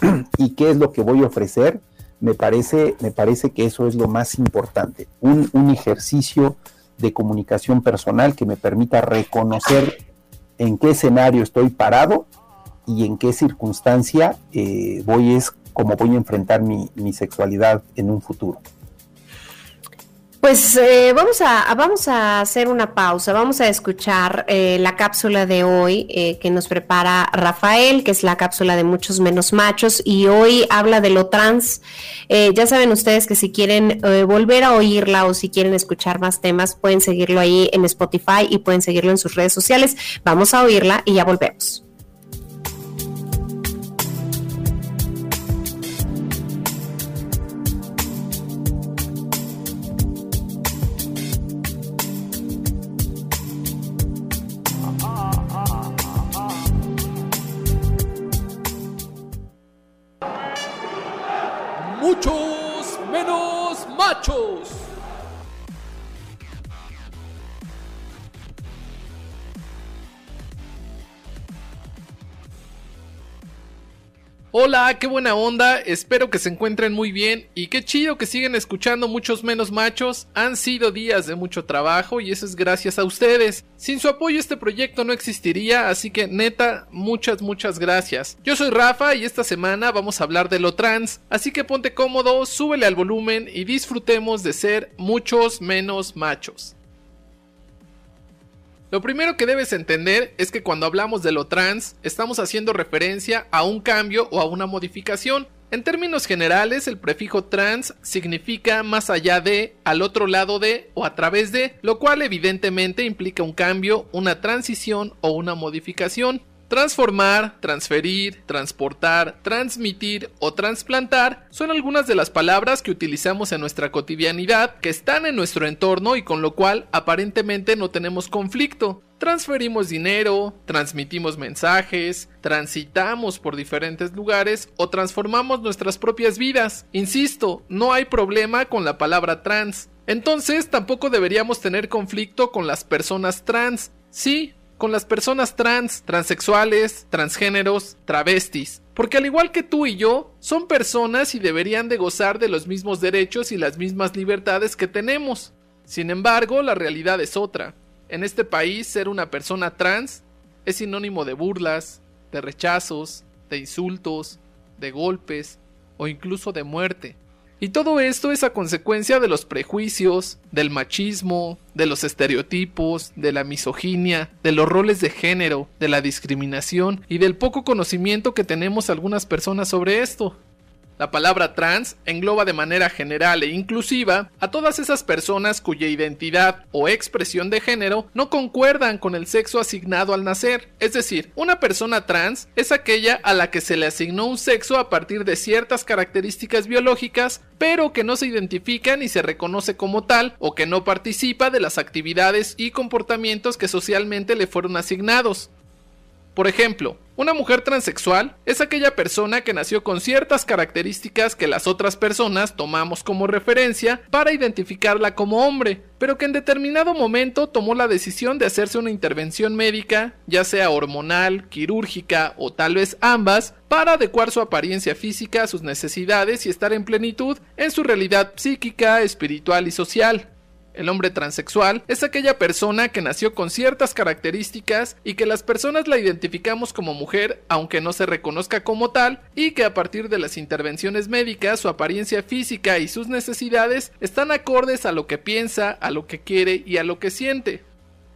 y qué es lo que voy a ofrecer, me parece, me parece que eso es lo más importante, un, un ejercicio de comunicación personal que me permita reconocer en qué escenario estoy parado y en qué circunstancia eh, voy es como voy a enfrentar mi, sexualidad en un futuro. Pues eh, vamos, a, vamos a hacer una pausa, vamos a escuchar eh, la cápsula de hoy que nos prepara Rafael, que es la cápsula de muchos menos machos, y hoy habla de lo trans. ya saben ustedes que si quieren volver a oírla o si quieren escuchar más temas, pueden seguirlo ahí en Spotify y pueden seguirlo en sus redes sociales. Vamos a oírla y ya volvemos. Qué buena onda, espero que se encuentren muy bien y qué chido que siguen escuchando muchos menos machos. Han sido días de mucho trabajo y eso es gracias a ustedes. Sin su apoyo este proyecto no existiría, así que neta, muchas, muchas gracias. Yo soy Rafa y esta semana vamos a hablar de lo trans, así que ponte cómodo, súbele al volumen y disfrutemos de ser muchos menos machos. Lo primero que debes entender es que cuando hablamos de lo trans, estamos haciendo referencia a un cambio o a una modificación. En términos generales, el prefijo trans significa más allá de, al otro lado de o a través de, lo cual evidentemente implica un cambio, una transición o una modificación. Transformar, transferir, transportar, transmitir o transplantar son algunas de las palabras que utilizamos en nuestra cotidianidad, que están en nuestro entorno y con lo cual aparentemente no tenemos conflicto. Transferimos dinero, transmitimos mensajes, transitamos por diferentes lugares o transformamos nuestras propias vidas. Insisto, no hay problema con la palabra trans. Entonces tampoco deberíamos tener conflicto con las personas trans. Sí, con las personas trans, transexuales, transgéneros, travestis. Porque al igual que tú y yo, son personas y deberían de gozar de los mismos derechos y las mismas libertades que tenemos. Sin embargo, la realidad es otra. En este país, ser una persona trans es sinónimo de burlas, de rechazos, de insultos, de golpes o incluso de muerte. Y todo esto es a consecuencia de los prejuicios, del machismo, de los estereotipos, de la misoginia, de los roles de género, de la discriminación y del poco conocimiento que tenemos algunas personas sobre esto. La palabra trans engloba de manera general e inclusiva a todas esas personas cuya identidad o expresión de género no concuerdan con el sexo asignado al nacer. Es decir, una persona trans es aquella a la que se le asignó un sexo a partir de ciertas características biológicas, pero que no se identifica ni se reconoce como tal o que no participa de las actividades y comportamientos que socialmente le fueron asignados. Por ejemplo, una mujer transexual es aquella persona que nació con ciertas características que las otras personas tomamos como referencia para identificarla como hombre, pero que en determinado momento tomó la decisión de hacerse una intervención médica, ya sea hormonal, quirúrgica o tal vez ambas, para adecuar su apariencia física a sus necesidades y estar en plenitud en su realidad psíquica, espiritual y social. El hombre transexual es aquella persona que nació con ciertas características y que las personas la identificamos como mujer aunque no se reconozca como tal y que a partir de las intervenciones médicas su apariencia física y sus necesidades están acordes a lo que piensa, a lo que quiere y a lo que siente.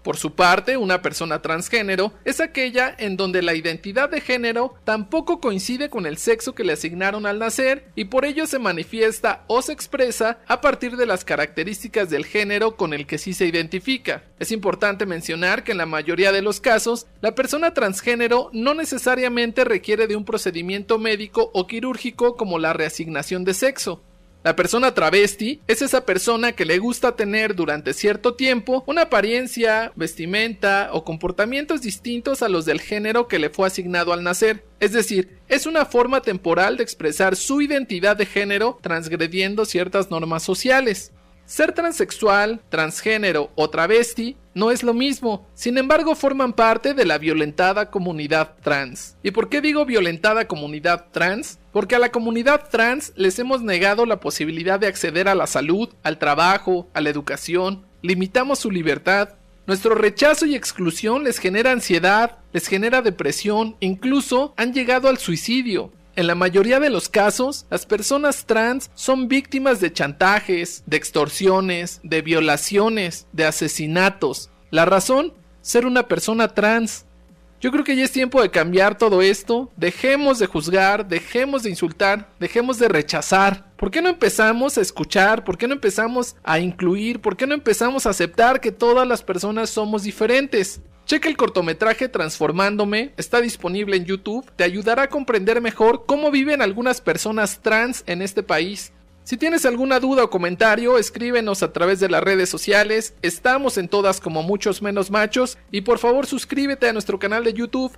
Por su parte, una persona transgénero es aquella en donde la identidad de género tampoco coincide con el sexo que le asignaron al nacer y por ello se manifiesta o se expresa a partir de las características del género con el que sí se identifica. Es importante mencionar que en la mayoría de los casos, la persona transgénero no necesariamente requiere de un procedimiento médico o quirúrgico como la reasignación de sexo. La persona travesti es esa persona que le gusta tener durante cierto tiempo una apariencia, vestimenta o comportamientos distintos a los del género que le fue asignado al nacer. Es decir, es una forma temporal de expresar su identidad de género transgrediendo ciertas normas sociales. Ser transexual, transgénero o travesti no es lo mismo, sin embargo forman parte de la violentada comunidad trans. ¿Y por qué digo violentada comunidad trans? Porque a la comunidad trans les hemos negado la posibilidad de acceder a la salud, al trabajo, a la educación, limitamos su libertad, nuestro rechazo y exclusión les genera ansiedad, les genera depresión, incluso han llegado al suicidio. En la mayoría de los casos, las personas trans son víctimas de chantajes, de extorsiones, de violaciones, de asesinatos. La razón, ser una persona trans. Yo creo que ya es tiempo de cambiar todo esto. Dejemos de juzgar, dejemos de insultar, dejemos de rechazar. ¿Por qué no empezamos a escuchar? ¿Por qué no empezamos a incluir? ¿Por qué no empezamos a aceptar que todas las personas somos diferentes? Checa el cortometraje Transformándome, está disponible en YouTube, te ayudará a comprender mejor cómo viven algunas personas trans en este país. Si tienes alguna duda o comentario, escríbenos a través de las redes sociales, estamos en todas como muchos menos machos y por favor suscríbete a nuestro canal de YouTube.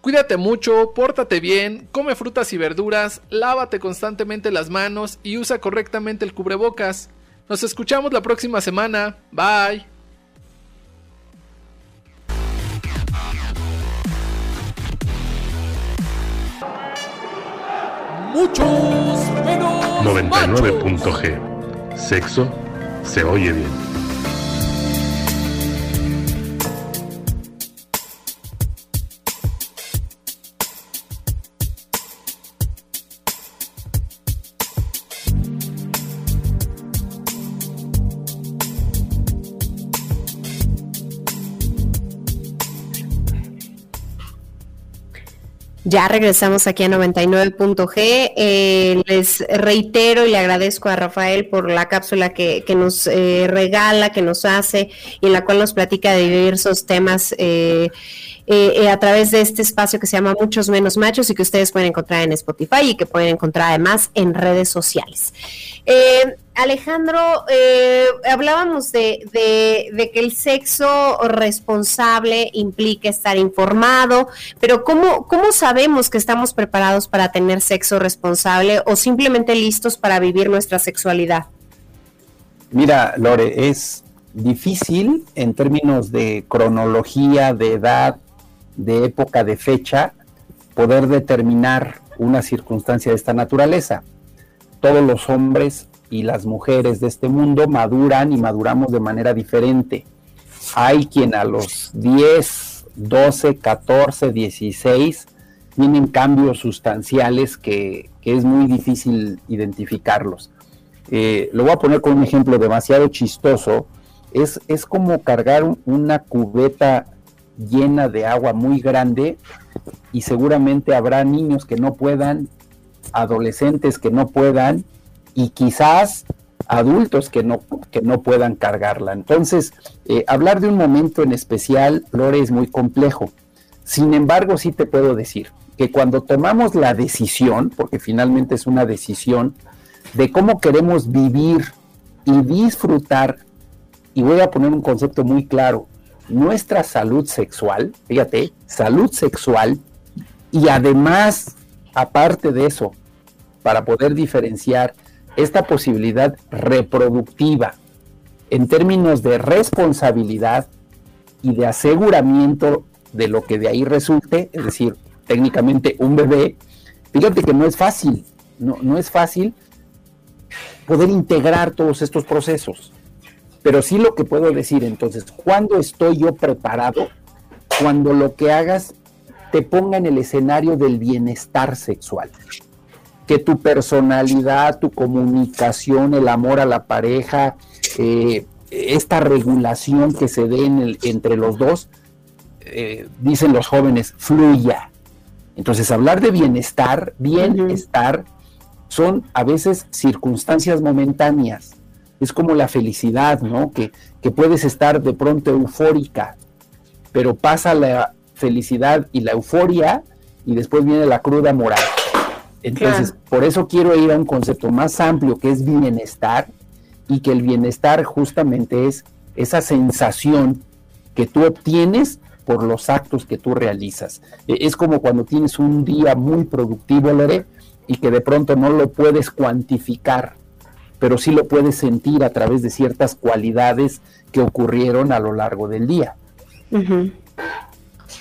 Cuídate mucho, pórtate bien, come frutas y verduras, lávate constantemente las manos y usa correctamente el cubrebocas. Nos escuchamos la próxima semana, bye. Muchos menos 99.g. Sexo se oye bien. Ya regresamos aquí a 99.g. Eh, les reitero y le agradezco a Rafael por la cápsula que, nos eh, regala, que nos hace y en la cual nos platica de diversos temas. Eh, eh, a través de este espacio que se llama Muchos Menos Machos y que ustedes pueden encontrar en Spotify y que pueden encontrar además en redes sociales. Eh, Alejandro, eh, hablábamos de, de, que el sexo responsable implica estar informado, pero ¿cómo, ¿cómo sabemos que estamos preparados para tener sexo responsable o simplemente listos para vivir nuestra sexualidad? Mira, Lore, es difícil en términos de cronología, de edad, de época, de fecha, poder determinar una circunstancia de esta naturaleza. Todos los hombres y las mujeres de este mundo maduran y maduramos de manera diferente. Hay quien a los 10, 12, 14, 16 tienen cambios sustanciales que, es muy difícil identificarlos. Eh, lo voy a poner con un ejemplo demasiado chistoso. Es, es como cargar una cubeta llena de agua muy grande y seguramente habrá niños que no puedan adolescentes que no puedan y quizás adultos que no, que no puedan cargarla. Entonces, eh, hablar de un momento en especial, Lore, es muy complejo. Sin embargo, sí te puedo decir que cuando tomamos la decisión, porque finalmente es una decisión, de cómo queremos vivir y disfrutar, y voy a poner un concepto muy claro, nuestra salud sexual, fíjate, salud sexual, y además, aparte de eso, para poder diferenciar esta posibilidad reproductiva en términos de responsabilidad y de aseguramiento de lo que de ahí resulte, es decir, técnicamente un bebé, fíjate que no es fácil, no, no es fácil poder integrar todos estos procesos. Pero sí lo que puedo decir entonces, ¿cuándo estoy yo preparado? Cuando lo que hagas te ponga en el escenario del bienestar sexual. Que tu personalidad, tu comunicación, el amor a la pareja, eh, esta regulación que se dé entre los dos, eh, dicen los jóvenes, fluya. Entonces, hablar de bienestar, bienestar, son a veces circunstancias momentáneas. Es como la felicidad, ¿no? Que, puedes estar de pronto eufórica, pero pasa la felicidad y la euforia y después viene la cruda moral. Entonces, por eso quiero ir a un concepto más amplio que es bienestar y que el bienestar justamente es esa sensación que tú obtienes por los actos que tú realizas. E, es como cuando tienes un día muy productivo, Lore, y que de pronto no lo puedes cuantificar, pero sí lo puedes sentir a través de ciertas cualidades que ocurrieron a lo largo del día.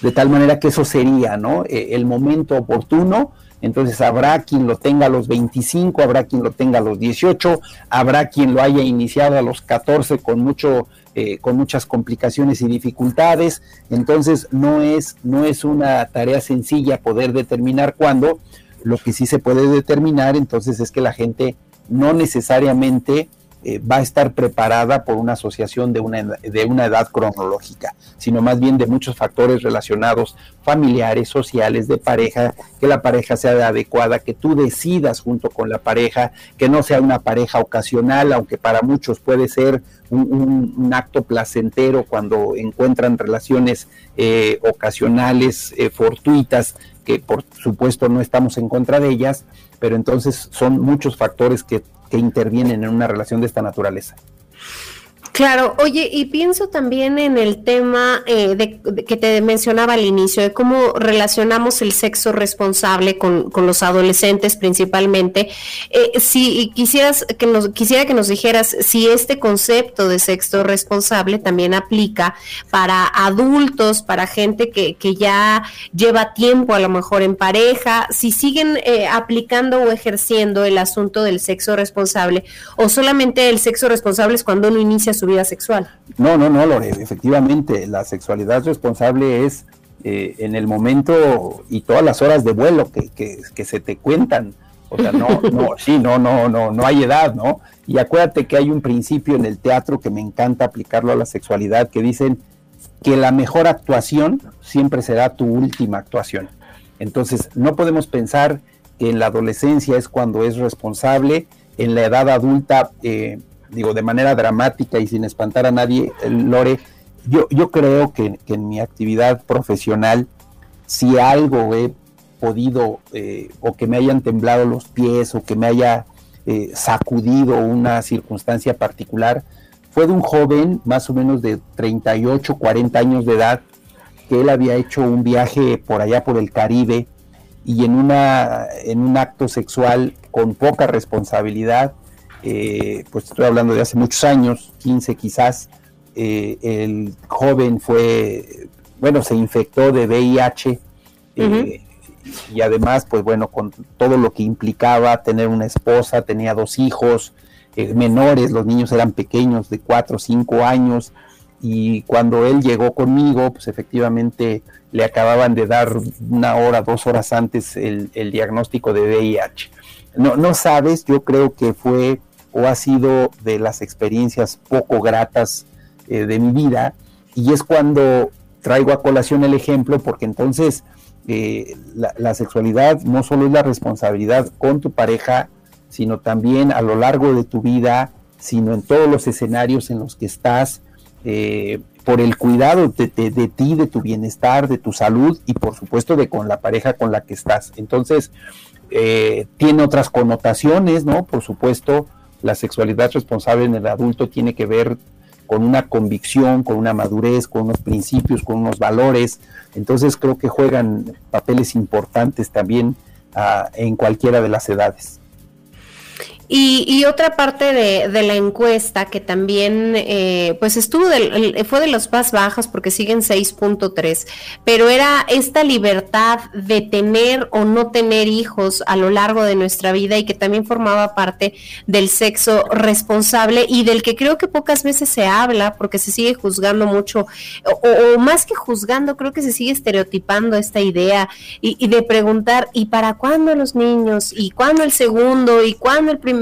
De tal manera que eso sería, ¿no? E, el momento oportuno. Entonces habrá quien lo tenga a los 25, habrá quien lo tenga a los 18, habrá quien lo haya iniciado a los 14 con mucho eh, con muchas complicaciones y dificultades. Entonces no es, no es una tarea sencilla poder determinar cuándo. Lo que sí se puede determinar entonces es que la gente no necesariamente eh, va a estar preparada por una asociación de una, de una edad cronológica, sino más bien de muchos factores relacionados familiares, sociales, de pareja, que la pareja sea adecuada, que tú decidas junto con la pareja, que no sea una pareja ocasional, aunque para muchos puede ser un, acto placentero cuando encuentran relaciones eh, ocasionales, eh, fortuitas, que por supuesto no estamos en contra de ellas, pero entonces son muchos factores que que intervienen en una relación de esta naturaleza. Claro, oye, y pienso también en el tema eh, de, que te mencionaba al inicio, de cómo relacionamos el sexo responsable con, los adolescentes principalmente. Eh, si quisieras que nos, quisiera que nos dijeras si este concepto de sexo responsable también aplica para adultos, para gente que, que ya lleva tiempo a lo mejor en pareja, si siguen eh, aplicando o ejerciendo el asunto del sexo responsable, o solamente el sexo responsable es cuando uno inicia su vida sexual. No, no, no, Lore, efectivamente, la sexualidad responsable es eh, en el momento y todas las horas de vuelo que, que, se te cuentan. O sea, no, no, sí, no, no, no, no hay edad, ¿no? Y acuérdate que hay un principio en el teatro que me encanta aplicarlo a la sexualidad, que dicen que la mejor actuación siempre será tu última actuación. Entonces, no podemos pensar que en la adolescencia es cuando es responsable, en la edad adulta eh, digo, de manera dramática y sin espantar a nadie, Lore, yo, yo creo que, en mi actividad profesional, si algo he podido eh, o que me hayan temblado los pies o que me haya eh, sacudido una circunstancia particular, fue de un joven más o menos de 38, 40 años de edad, que él había hecho un viaje por allá por el Caribe y en, una, en un acto sexual con poca responsabilidad, eh, pues estoy hablando de hace muchos años, 15 quizás, eh, el joven fue, bueno, se infectó de VIH eh, y además, pues bueno, con todo lo que implicaba tener una esposa, tenía dos hijos menores, los niños eran pequeños, de 4 o 5 años, y cuando él llegó conmigo, pues efectivamente le acababan de dar una hora, dos horas antes el, el diagnóstico de VIH. No, no sabes, yo creo que fue o ha sido de las experiencias poco gratas eh, de mi vida y es cuando traigo a colación el ejemplo porque entonces eh, la, sexualidad no solo es la responsabilidad con tu pareja, sino también a lo largo de tu vida, sino en todos los escenarios en los que estás, eh, por el cuidado de, ti, de tu bienestar, de tu salud y por supuesto de con la pareja con la que estás. Entonces, tiene otras connotaciones, ¿no? Por supuesto, la sexualidad responsable en el adulto tiene que ver con una convicción, con una madurez, con unos principios, con unos valores. Entonces creo que juegan papeles importantes también ah, en cualquiera de las edades. Y, otra parte de, la encuesta que también, eh, pues estuvo, fue de los más bajos porque siguen 6.3, pero era esta libertad de tener o no tener hijos a lo largo de nuestra vida y que también formaba parte del sexo responsable y del que creo que pocas veces se habla porque se sigue juzgando mucho, o, más que juzgando, creo que se sigue estereotipando esta idea y, y de preguntar, ¿y para cuándo los niños? ¿Y cuándo el segundo? ¿Y cuándo el primero?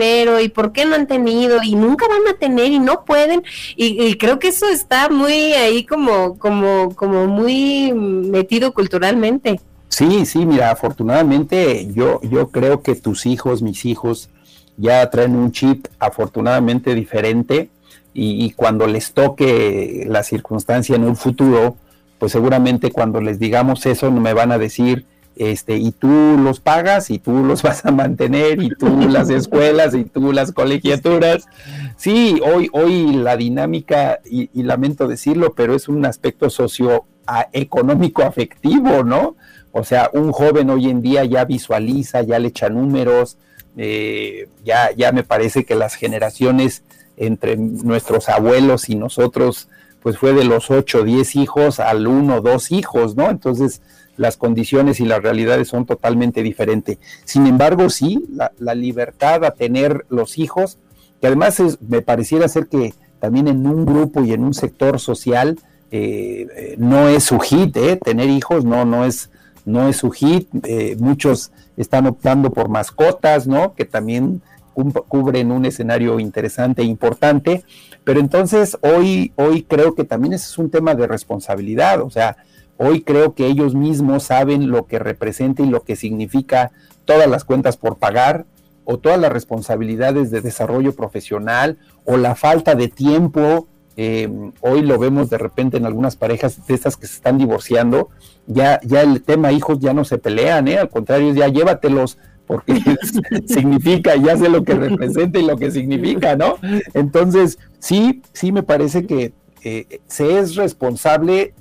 Y por qué no han tenido y nunca van a tener y no pueden y, creo que eso está muy ahí como como como muy metido culturalmente. Sí, sí, mira, afortunadamente yo yo creo que tus hijos, mis hijos ya traen un chip afortunadamente diferente y, y cuando les toque la circunstancia en un futuro, pues seguramente cuando les digamos eso no me van a decir este, y tú los pagas y tú los vas a mantener y tú las escuelas y tú las colegiaturas. Sí, hoy, hoy la dinámica, y, lamento decirlo, pero es un aspecto socioeconómico afectivo, ¿no? O sea, un joven hoy en día ya visualiza, ya le echa números, eh, ya, ya me parece que las generaciones entre nuestros abuelos y nosotros, pues fue de los 8 o 10 hijos al uno, dos hijos, ¿no? Entonces, las condiciones y las realidades son totalmente diferentes. Sin embargo, sí, la, libertad a tener los hijos, que además me pareciera ser que también en un grupo y en un sector social eh, no es su hit, ¿eh? tener hijos no, no es, no es su hit. Eh, muchos están optando por mascotas, ¿no? Que también cubren un escenario interesante e importante. Pero entonces hoy, hoy creo que también ese es un tema de responsabilidad, o sea, Hoy creo que ellos mismos saben lo que representa y lo que significa todas las cuentas por pagar o todas las responsabilidades de desarrollo profesional o la falta de tiempo. Eh, hoy lo vemos de repente en algunas parejas de estas que se están divorciando, ya, ya el tema hijos ya no se pelean, ¿eh? al contrario, ya llévatelos, porque significa, ya sé lo que representa y lo que significa, ¿no? Entonces, sí, sí me parece que eh, se es responsable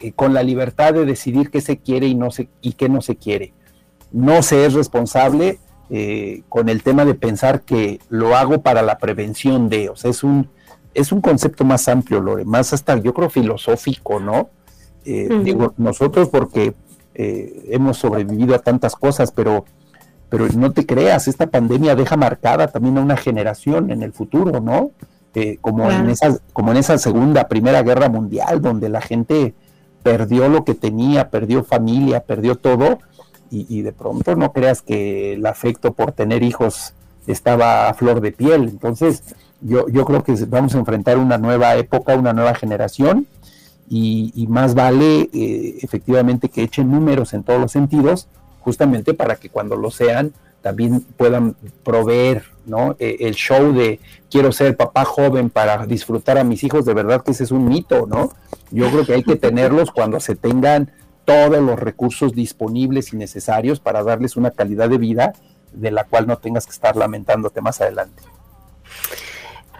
eh, con la libertad de decidir qué se quiere y, no se, y qué no se quiere. No se es responsable eh, con el tema de pensar que lo hago para la prevención de, o sea, es un, es un concepto más amplio, Lore, más hasta yo creo filosófico, ¿no? Eh, digo, nosotros porque hemos sobrevivido a tantas cosas, pero, pero no te creas, esta pandemia deja marcada también a una generación en el futuro, ¿no? como, en esa, como en esa segunda, primera guerra mundial, donde la gente perdió lo que tenía, perdió familia, perdió todo, y, de pronto no creas que el afecto por tener hijos estaba a flor de piel. Entonces, yo, yo creo que vamos a enfrentar una nueva época, una nueva generación, y, más vale eh, efectivamente que echen números en todos los sentidos, justamente para que cuando lo sean, también puedan proveer ¿no? E, el show de quiero ser papá joven para disfrutar a mis hijos, de verdad que ese es un mito, ¿no? Yo creo que hay que tenerlos cuando se tengan todos los recursos disponibles y necesarios para darles una calidad de vida de la cual no tengas que estar lamentándote más adelante.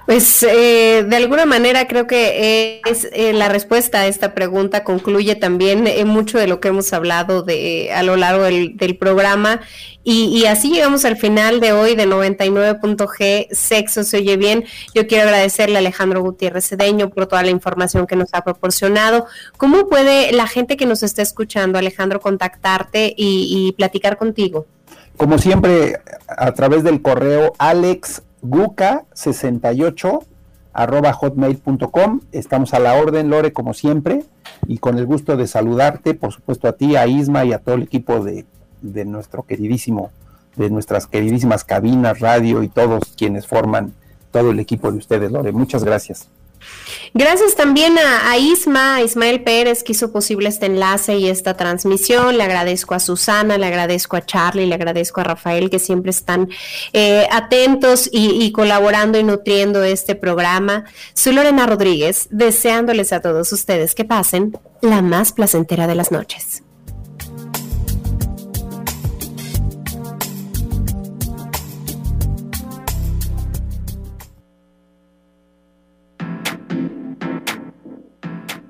Pues eh, de alguna manera creo que es eh, la respuesta a esta pregunta concluye también eh, mucho de lo que hemos hablado de a lo largo del, programa y, así llegamos al final de hoy de 99.g Sexo se oye bien. Yo quiero agradecerle a Alejandro Gutiérrez Cedeño por toda la información que nos ha proporcionado. ¿Cómo puede la gente que nos está escuchando, Alejandro, contactarte y, y platicar contigo? Como siempre, a través del correo Alex guca68 arroba hotmail.com. Estamos a la orden, Lore, como siempre, y con el gusto de saludarte, por supuesto, a ti, a Isma y a todo el equipo de, de nuestro queridísimo, de nuestras queridísimas cabinas, radio y todos quienes forman todo el equipo de ustedes, Lore. Muchas gracias. Gracias también a, Isma, a Ismael Pérez, que hizo posible este enlace y esta transmisión. Le agradezco a Susana, le agradezco a Charlie, le agradezco a Rafael, que siempre están eh, atentos y, y, colaborando y nutriendo este programa. Soy Lorena Rodríguez, deseándoles a todos ustedes que pasen la más placentera de las noches.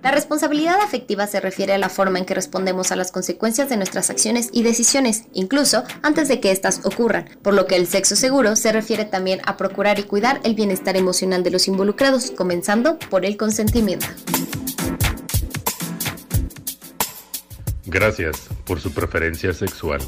La responsabilidad afectiva se refiere a la forma en que respondemos a las consecuencias de nuestras acciones y decisiones, incluso antes de que éstas ocurran, por lo que el sexo seguro se refiere también a procurar y cuidar el bienestar emocional de los involucrados, comenzando por el consentimiento. Gracias por su preferencia sexual.